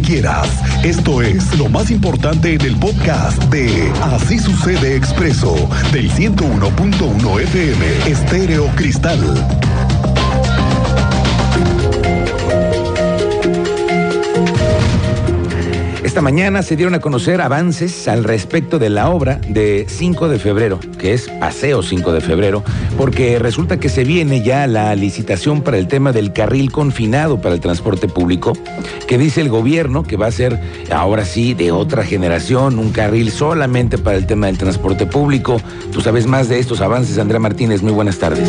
quieras. Esto es lo más importante en el podcast de Así sucede expreso del 101.1 FM Estéreo Cristal. Esta mañana se dieron a conocer avances al respecto de la obra de 5 de febrero, que es Paseo 5 de febrero, porque resulta que se viene ya la licitación para el tema del carril confinado para el transporte público, que dice el gobierno que va a ser ahora sí de otra generación, un carril solamente para el tema del transporte público. Tú sabes más de estos avances, Andrea Martínez, muy buenas tardes.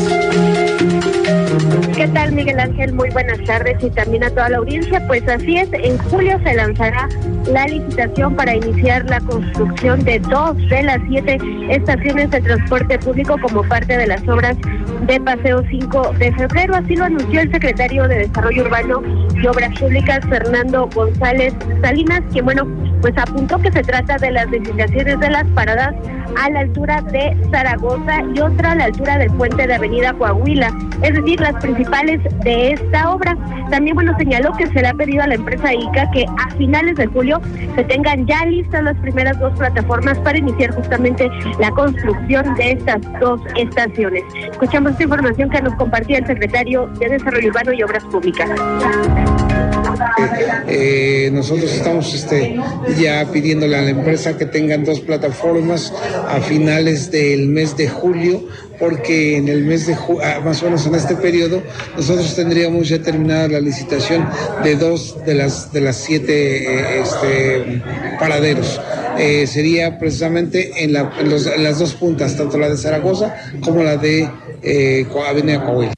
¿Qué tal, Miguel Ángel? Muy buenas tardes y también a toda la audiencia. Pues así es, en julio se lanzará la licitación para iniciar la construcción de dos de las siete estaciones de transporte público como parte de las obras de Paseo 5 de febrero. Así lo anunció el secretario de Desarrollo Urbano y Obras Públicas, Fernando González Salinas, quien, bueno, pues apuntó que se trata de las licitaciones de las paradas a la altura de Zaragoza y otra a la altura del puente de Avenida Coahuila, es decir, las principales de esta obra. También, bueno, señaló que se le ha pedido a la empresa ICA que a finales de julio se tengan ya listas las primeras dos plataformas para iniciar justamente la construcción de estas dos estaciones. Escuchamos esta información que nos compartía el secretario de Desarrollo Urbano y Obras Públicas. Eh, nosotros estamos este, ya pidiéndole a la empresa que tengan dos plataformas a finales del mes de julio, porque en el mes de julio, ah, más o menos en este periodo, nosotros tendríamos ya terminada la licitación de dos de las de las siete eh, este, paraderos. Eh, sería precisamente en, las dos puntas, tanto la de Zaragoza como la de eh, Avenida Coahuila.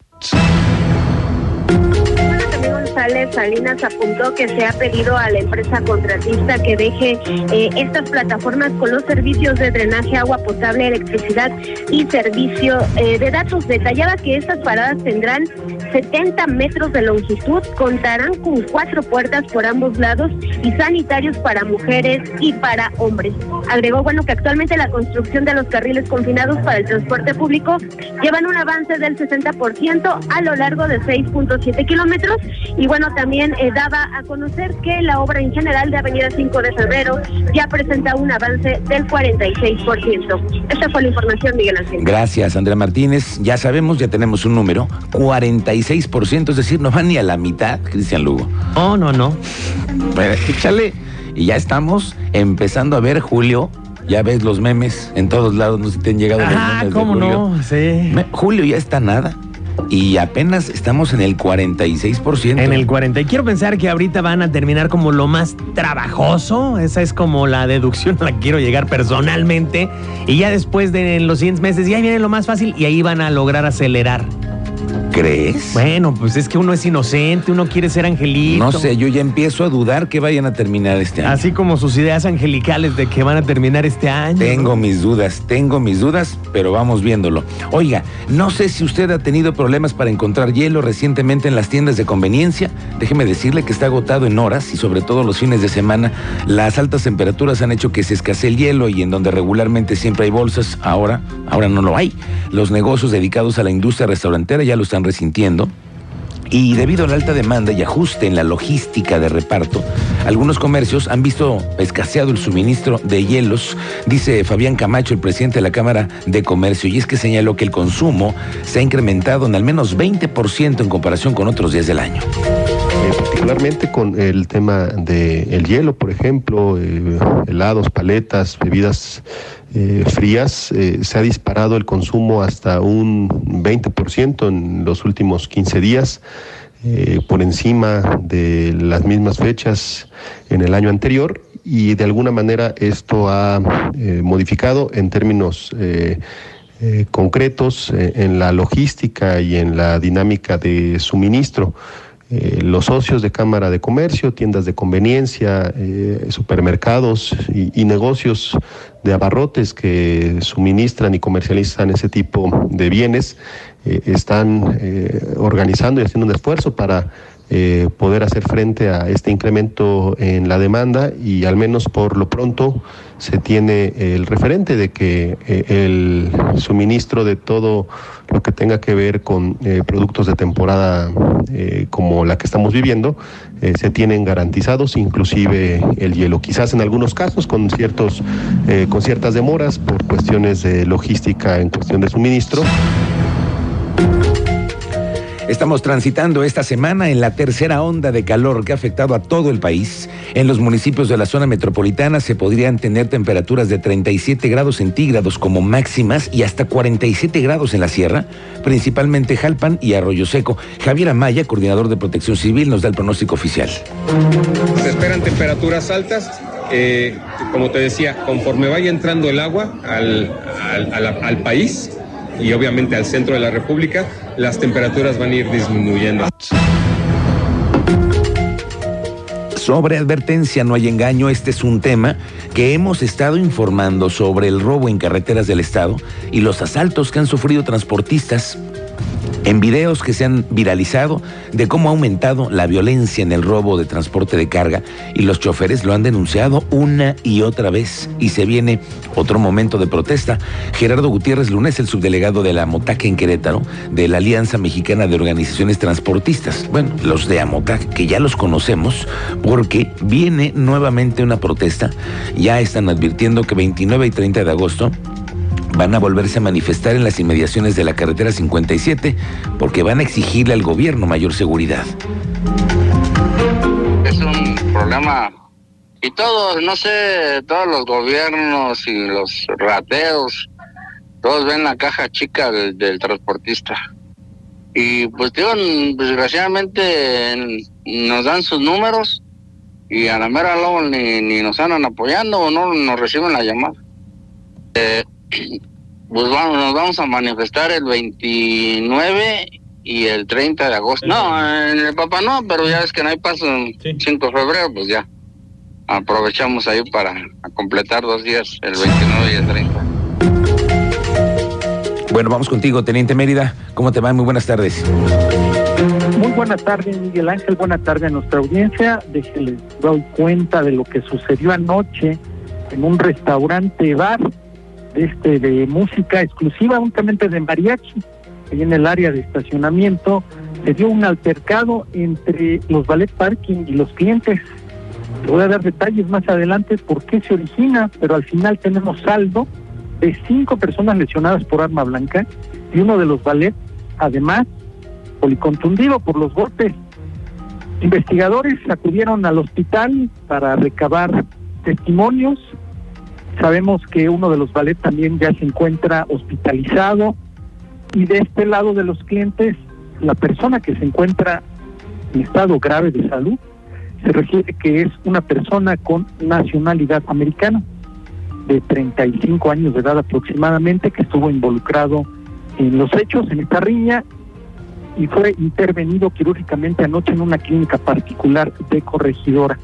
Salinas apuntó que se ha pedido a la empresa contratista que deje eh, estas plataformas con los servicios de drenaje, agua potable, electricidad y servicio eh, de datos. Detallaba que estas paradas tendrán 70 metros de longitud, contarán con cuatro puertas por ambos lados y sanitarios para mujeres y para hombres. Agregó, bueno, que actualmente la construcción de los carriles confinados para el transporte público llevan un avance del 60% a lo largo de 6.7 kilómetros y bueno, también eh, daba a conocer que la obra en general de Avenida 5 de Febrero ya presenta un avance del 46%. Esta fue la información, Miguel Ángel. Gracias, Andrea Martínez. Ya sabemos, ya tenemos un número, 46%, es decir, no van ni a la mitad, Cristian Lugo. No, no, no. Pero, échale. Y ya estamos empezando a ver, Julio, ya ves los memes en todos lados, no sé si te han llegado ah, los memes. ¿cómo de Julio. no? Sí. Me- Julio ya está nada. Y apenas estamos en el 46%. En el 40. Y quiero pensar que ahorita van a terminar como lo más trabajoso. Esa es como la deducción a la que quiero llegar personalmente. Y ya después de los siguientes meses, ya viene lo más fácil y ahí van a lograr acelerar. ¿Crees? Bueno, pues es que uno es inocente, uno quiere ser angelito. No sé, yo ya empiezo a dudar que vayan a terminar este año. Así como sus ideas angelicales de que van a terminar este año. Tengo mis dudas, tengo mis dudas, pero vamos viéndolo. Oiga, no sé si usted ha tenido problemas para encontrar hielo recientemente en las tiendas de conveniencia. Déjeme decirle que está agotado en horas y sobre todo los fines de semana. Las altas temperaturas han hecho que se escasee el hielo y en donde regularmente siempre hay bolsas, ahora, ahora no lo hay. Los negocios dedicados a la industria restaurantera ya lo están resintiendo. Y debido a la alta demanda y ajuste en la logística de reparto, algunos comercios han visto escaseado el suministro de hielos, dice Fabián Camacho, el presidente de la Cámara de Comercio, y es que señaló que el consumo se ha incrementado en al menos 20% en comparación con otros días del año. Eh, particularmente con el tema del hielo, por ejemplo, eh, helados, paletas, bebidas eh, frías, se ha disparado el consumo hasta un 20% en los últimos 15 días, por encima de las mismas fechas en el año anterior y de alguna manera esto ha modificado en términos concretos en la logística y en la dinámica de suministro. Eh, los socios de Cámara de Comercio, tiendas de conveniencia, eh, supermercados y, negocios de abarrotes que suministran y comercializan ese tipo de bienes eh, están organizando y haciendo un esfuerzo para eh, poder hacer frente a este incremento en la demanda y al menos por lo pronto se tiene el referente de que eh, el suministro de todo lo que tenga que ver con eh, productos de temporada eh, como la que estamos viviendo se tienen garantizados, inclusive el hielo. Quizás en algunos casos con ciertos, con ciertas demoras por cuestiones de logística en cuestión de suministro. Estamos transitando esta semana en la tercera onda de calor que ha afectado a todo el país. En los municipios de la zona metropolitana se podrían tener temperaturas de 37 grados centígrados como máximas y hasta 47 grados en la sierra, principalmente Jalpan y Arroyo Seco. Javier Amaya, coordinador de Protección Civil, nos da el pronóstico oficial. Se esperan temperaturas altas. eh, como te decía, conforme vaya entrando el agua al, al- país y obviamente al centro de la República, las temperaturas van a ir disminuyendo. Sobre advertencia, no hay engaño, este es un tema que hemos estado informando sobre el robo en carreteras del Estado y los asaltos que han sufrido transportistas en videos que se han viralizado de cómo ha aumentado la violencia en el robo de transporte de carga y los choferes lo han denunciado una y otra vez. Y se viene otro momento de protesta. Gerardo Gutiérrez Lunes, el subdelegado de la Amotac en Querétaro, de la Alianza Mexicana de Organizaciones Transportistas, bueno, los de Amotac, que ya los conocemos, porque viene nuevamente una protesta, ya están advirtiendo que 29 y 30 de agosto van a volverse a manifestar en las inmediaciones de la carretera 57 porque van a exigirle al gobierno mayor seguridad. es un problema y todos, no sé, todos los gobiernos y los rateos, todos ven la caja chica del, transportista. Y pues digo, desgraciadamente nos dan sus números y a la mera luego ni, ni nos andan apoyando o no nos reciben la llamada. Eh, pues vamos, nos vamos a manifestar el 29 y el 30 de agosto. No, en el Papá no, pero ya es que no hay paso en 5 de febrero, pues ya. Aprovechamos ahí para completar dos días, el 29 y el 30. Bueno, vamos contigo, Teniente Mérida. ¿Cómo te va? Muy buenas tardes. Muy buenas tardes, Miguel Ángel. Buenas tardes a nuestra audiencia. Déjenles doy cuenta de lo que sucedió anoche en un restaurante bar este, de música exclusiva, únicamente de mariachi. Ahí en el área de estacionamiento se dio un altercado entre los ballet parking y los clientes. Te voy a dar detalles más adelante por qué se origina, pero al final tenemos saldo de cinco personas lesionadas por arma blanca y uno de los ballet, además, policontundido por los golpes. Investigadores acudieron al hospital para recabar testimonios. Sabemos que uno de los ballet también ya se encuentra hospitalizado. Y de este lado de los clientes, la persona que se encuentra en estado grave de salud se refiere que es una persona con nacionalidad americana de 35 años de edad aproximadamente que estuvo involucrado en los hechos, en esta riña y fue intervenido quirúrgicamente anoche en una clínica particular de corregidora.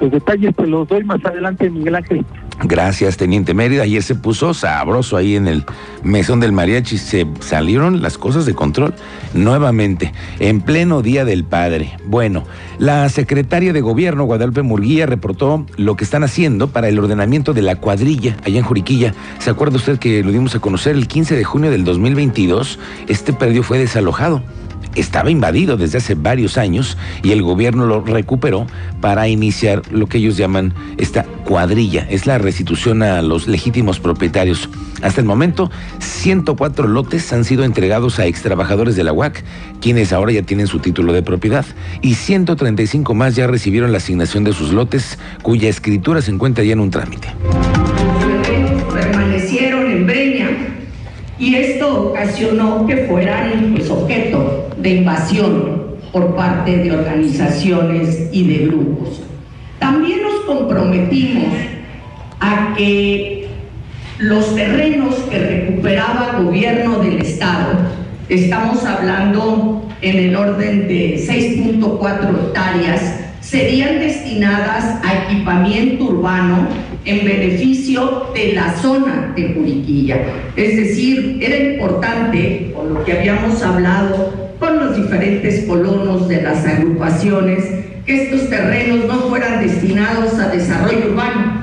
Los detalles te los doy más adelante, Miguel Ángel. Gracias, Teniente Mérida. Ayer se puso sabroso ahí en el mesón del mariachi. Se salieron las cosas de control nuevamente, en pleno Día del Padre. Bueno, la secretaria de Gobierno, Guadalupe Murguía, reportó lo que están haciendo para el ordenamiento de la cuadrilla allá en Juriquilla. ¿Se acuerda usted que lo dimos a conocer el 15 de junio del 2022? Este predio fue desalojado estaba invadido desde hace varios años y el gobierno lo recuperó para iniciar lo que ellos llaman esta cuadrilla. Es la restitución a los legítimos propietarios. Hasta el momento, 104 lotes han sido entregados a extrabajadores de la UAC, quienes ahora ya tienen su título de propiedad, y 135 más ya recibieron la asignación de sus lotes, cuya escritura se encuentra ya en un trámite. Y esto ocasionó que fueran pues, objeto de invasión por parte de organizaciones y de grupos. También nos comprometimos a que los terrenos que recuperaba el gobierno del Estado, estamos hablando en el orden de 6.4 hectáreas, serían destinadas a equipamiento urbano en beneficio de la zona de Juriquilla. Es decir, era importante, con lo que habíamos hablado con los diferentes colonos de las agrupaciones, que estos terrenos no fueran destinados a desarrollo urbano.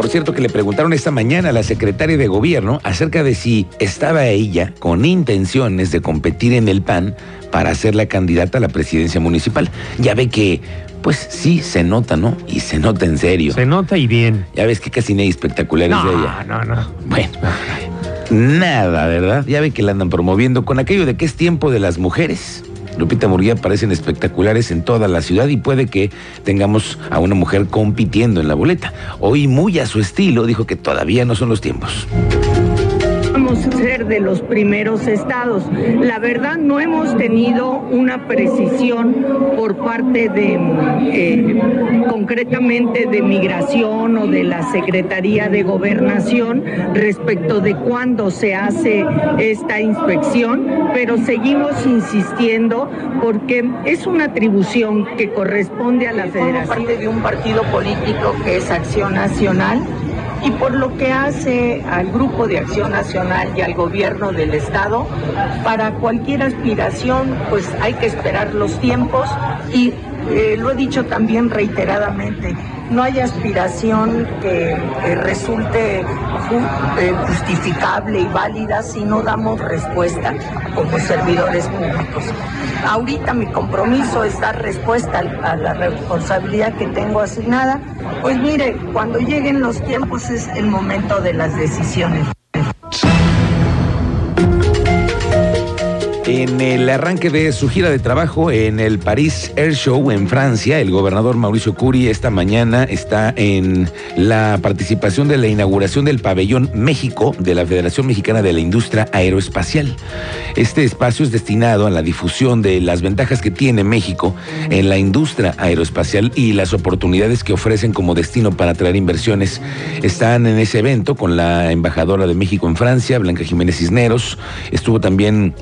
Por cierto que le preguntaron esta mañana a la secretaria de gobierno acerca de si estaba ella con intenciones de competir en el PAN para ser la candidata a la presidencia municipal. Ya ve que, pues sí, se nota, ¿no? Y se nota en serio. Se nota y bien. Ya ves que casi no hay espectaculares No, de ella. no, no. Bueno, nada, ¿verdad? Ya ve que la andan promoviendo con aquello de que es tiempo de las mujeres. Lupita Murguía aparecen espectaculares en toda la ciudad y puede que tengamos a una mujer compitiendo en la boleta. Hoy, muy a su estilo, dijo que todavía no son los tiempos. Ser de los primeros estados. La verdad no hemos tenido una precisión por parte de, eh, concretamente de migración o de la Secretaría de Gobernación respecto de cuándo se hace esta inspección, pero seguimos insistiendo porque es una atribución que corresponde a la Federación. parte de un partido político que es Acción Nacional y por lo que hace al Grupo de Acción Nacional y al gobierno del Estado, para cualquier aspiración, pues hay que esperar los tiempos y eh, lo he dicho también reiteradamente, no hay aspiración que eh, resulte eh, justificable y válida si no damos respuesta como servidores públicos. Ahorita mi compromiso es dar respuesta a la responsabilidad que tengo asignada. Pues mire, cuando lleguen los tiempos es el momento de las decisiones. En el arranque de su gira de trabajo en el Paris Air Show en Francia, el gobernador Mauricio Curi esta mañana está en la participación de la inauguración del pabellón México de la Federación Mexicana de la Industria Aeroespacial. Este espacio es destinado a la difusión de las ventajas que tiene México en la industria aeroespacial y las oportunidades que ofrecen como destino para atraer inversiones. Están en ese evento con la embajadora de México en Francia, Blanca Jiménez Cisneros. Estuvo también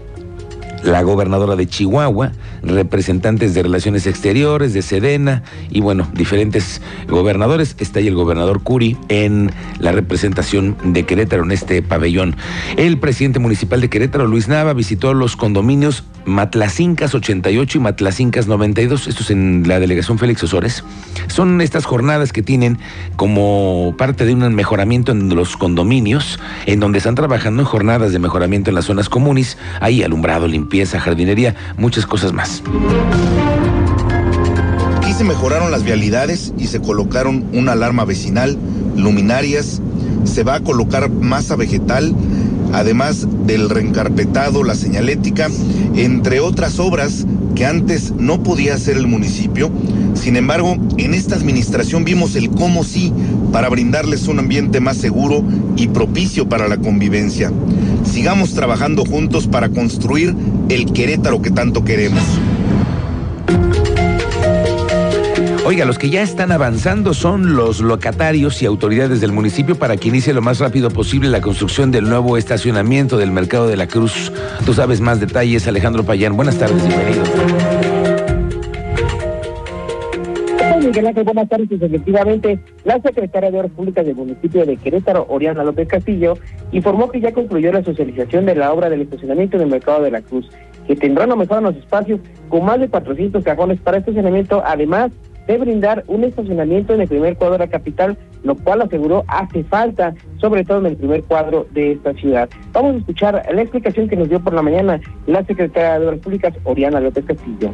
la gobernadora de Chihuahua, representantes de Relaciones Exteriores, de Sedena y bueno, diferentes gobernadores. Está ahí el gobernador Curi en la representación de Querétaro en este pabellón. El presidente municipal de Querétaro, Luis Nava, visitó los condominios Matlacincas 88 y Matlacincas 92, estos en la delegación Félix Osores. Son estas jornadas que tienen como parte de un mejoramiento en los condominios, en donde están trabajando en jornadas de mejoramiento en las zonas comunes, hay alumbrado, limpieza, jardinería, muchas cosas más. Aquí se mejoraron las vialidades y se colocaron una alarma vecinal, luminarias, se va a colocar masa vegetal, además del reencarpetado, la señalética, entre otras obras que antes no podía hacer el municipio. Sin embargo, en esta administración vimos el cómo sí para brindarles un ambiente más seguro y propicio para la convivencia. Sigamos trabajando juntos para construir el Querétaro que tanto queremos. Oiga, los que ya están avanzando son los locatarios y autoridades del municipio para que inicie lo más rápido posible la construcción del nuevo estacionamiento del Mercado de la Cruz. Tú sabes más detalles, Alejandro Payán. Buenas tardes, bienvenido. Buenas tardes. Pues, Efectivamente, la secretaria de Obras Públicas del municipio de Querétaro, Oriana López Castillo, informó que ya concluyó la socialización de la obra del estacionamiento en el Mercado de la Cruz, que tendrá una mejora en los espacios con más de 400 cajones para estacionamiento, además de brindar un estacionamiento en el primer cuadro de la capital, lo cual aseguró hace falta, sobre todo en el primer cuadro de esta ciudad. Vamos a escuchar la explicación que nos dio por la mañana la secretaria de Obras Públicas, Oriana López Castillo.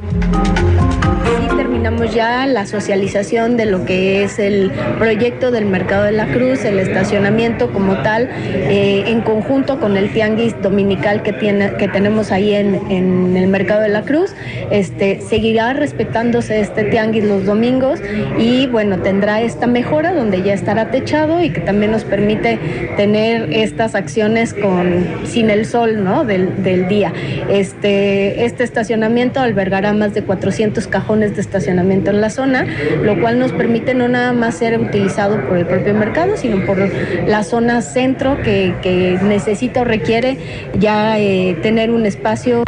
Terminamos ya la socialización de lo que es el proyecto del Mercado de la Cruz, el estacionamiento como tal, eh, en conjunto con el tianguis dominical que, tiene, que tenemos ahí en, en el Mercado de la Cruz. Este, seguirá respetándose este tianguis los domingos y bueno, tendrá esta mejora donde ya estará techado y que también nos permite tener estas acciones con, sin el sol ¿no? del, del día. Este, este estacionamiento albergará más de 400 cajones de estacionamiento en la zona, lo cual nos permite no nada más ser utilizado por el propio mercado, sino por la zona centro que, que necesita o requiere ya eh, tener un espacio.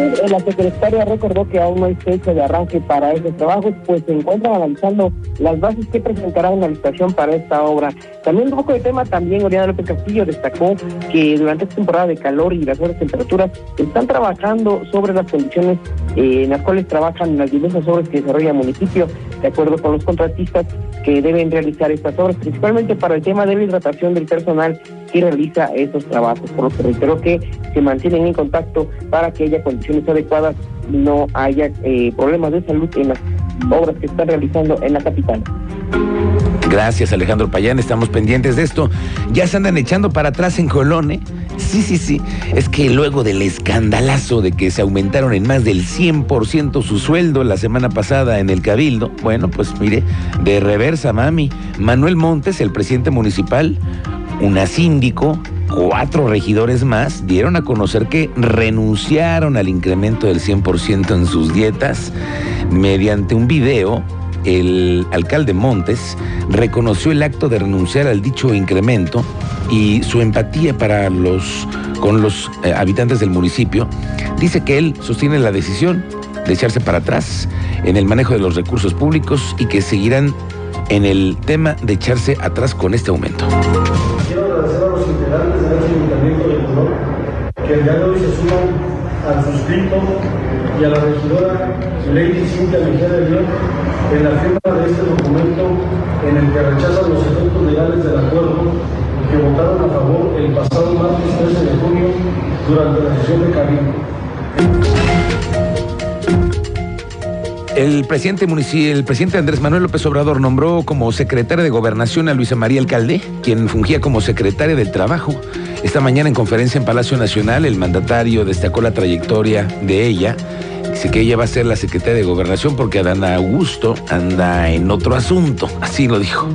Es, la secretaria recordó que aún no hay fecha de arranque para estos trabajos, pues se encuentran analizando las bases que presentará una licitación para esta obra. También un poco de tema, también Oriana López Castillo destacó que durante esta temporada de calor y las altas temperaturas están trabajando sobre las condiciones eh, en las cuales trabajan las diversas obras que desarrolla el municipio, de acuerdo con los contratistas que deben realizar estas obras, principalmente para el tema de la hidratación del personal que realiza esos trabajos. Por lo que reitero que se mantienen en contacto para que haya condiciones adecuadas y no haya eh, problemas de salud en las obras que están realizando en la capital. Gracias, Alejandro Payán. Estamos pendientes de esto. Ya se andan echando para atrás en Colón, ¿eh? Sí, sí, sí. Es que luego del escandalazo de que se aumentaron en más del 100% su sueldo la semana pasada en el Cabildo, bueno, pues mire, de reversa, mami. Manuel Montes, el presidente municipal, una síndico, cuatro regidores más dieron a conocer que renunciaron al incremento del 100% en sus dietas mediante un video el alcalde Montes reconoció el acto de renunciar al dicho incremento y su empatía para los con los eh, habitantes del municipio. Dice que él sostiene la decisión de echarse para atrás en el manejo de los recursos públicos y que seguirán en el tema de echarse atrás con este aumento. El día de hoy se suman al suscrito y a la regidora Lady Cintia Mejía de León en la firma de este documento en el que rechazan los efectos legales del acuerdo que votaron a favor el pasado martes 13 de junio durante la sesión de Cabildo. El presidente, el presidente Andrés Manuel López Obrador nombró como secretaria de Gobernación a Luisa María Alcalde, quien fungía como secretaria del Trabajo. Esta mañana en conferencia en Palacio Nacional, el mandatario destacó la trayectoria de ella. Dice que ella va a ser la secretaria de Gobernación porque Adán Augusto anda en otro asunto. Así lo dijo.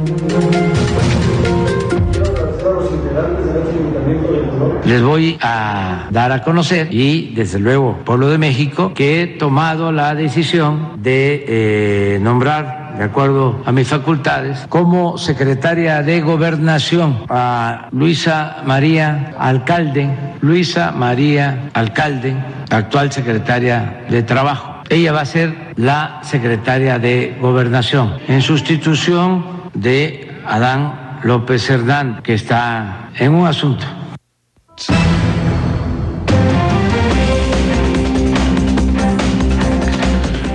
Les voy a dar a conocer y desde luego Pueblo de México que he tomado la decisión de eh, nombrar de acuerdo a mis facultades como secretaria de gobernación a Luisa María Alcalde, Luisa María Alcalde, actual secretaria de Trabajo. Ella va a ser la secretaria de gobernación en sustitución de Adán López Hernán, que está en un asunto.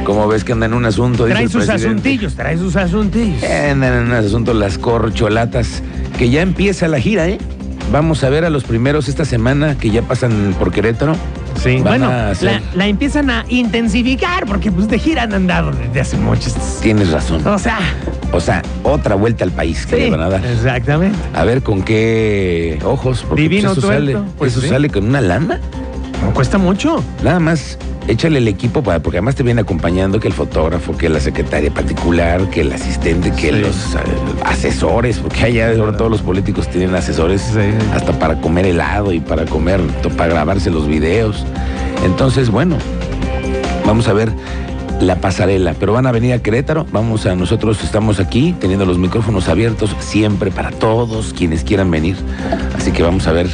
Como ves que andan en un asunto. Trae sus asuntillos, trae sus asuntillos. Andan en un asunto las corcholatas, que ya empieza la gira, ¿eh? Vamos a ver a los primeros esta semana que ya pasan por Querétaro. Sí, Van bueno, hacer- la, la empiezan a intensificar porque pues de gira han andado desde hace mucho. Tienes razón. O sea, O sea, otra vuelta al país que sí, le van a dar. exactamente. A ver con qué ojos, porque Divino pues, eso, tuerto, sale, pues eso sí. sale con una lana. No cuesta mucho. Nada más, échale el equipo para, porque además te viene acompañando que el fotógrafo, que la secretaria particular, que el asistente, que Sí. los eh, asesores, porque allá ahora todos los políticos tienen asesores hasta para comer helado y para comer, para grabarse los videos. Entonces, bueno, vamos a ver la pasarela, pero van a venir a Querétaro, vamos a nosotros estamos aquí teniendo los micrófonos abiertos siempre para todos quienes quieran venir, así que vamos a ver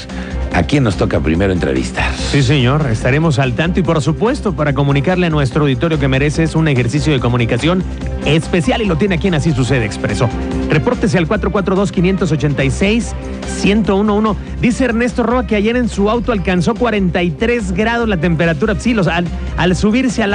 a quién nos toca primero entrevistar. Sí, señor, estaremos al tanto y por supuesto para comunicarle a nuestro auditorio que merece es un ejercicio de comunicación especial y lo tiene aquí en Así Sucede Expreso. Repórtese al 442-586-1011. Dice Ernesto Roa que ayer en su auto alcanzó 43 grados la temperatura. Sí, al subirse al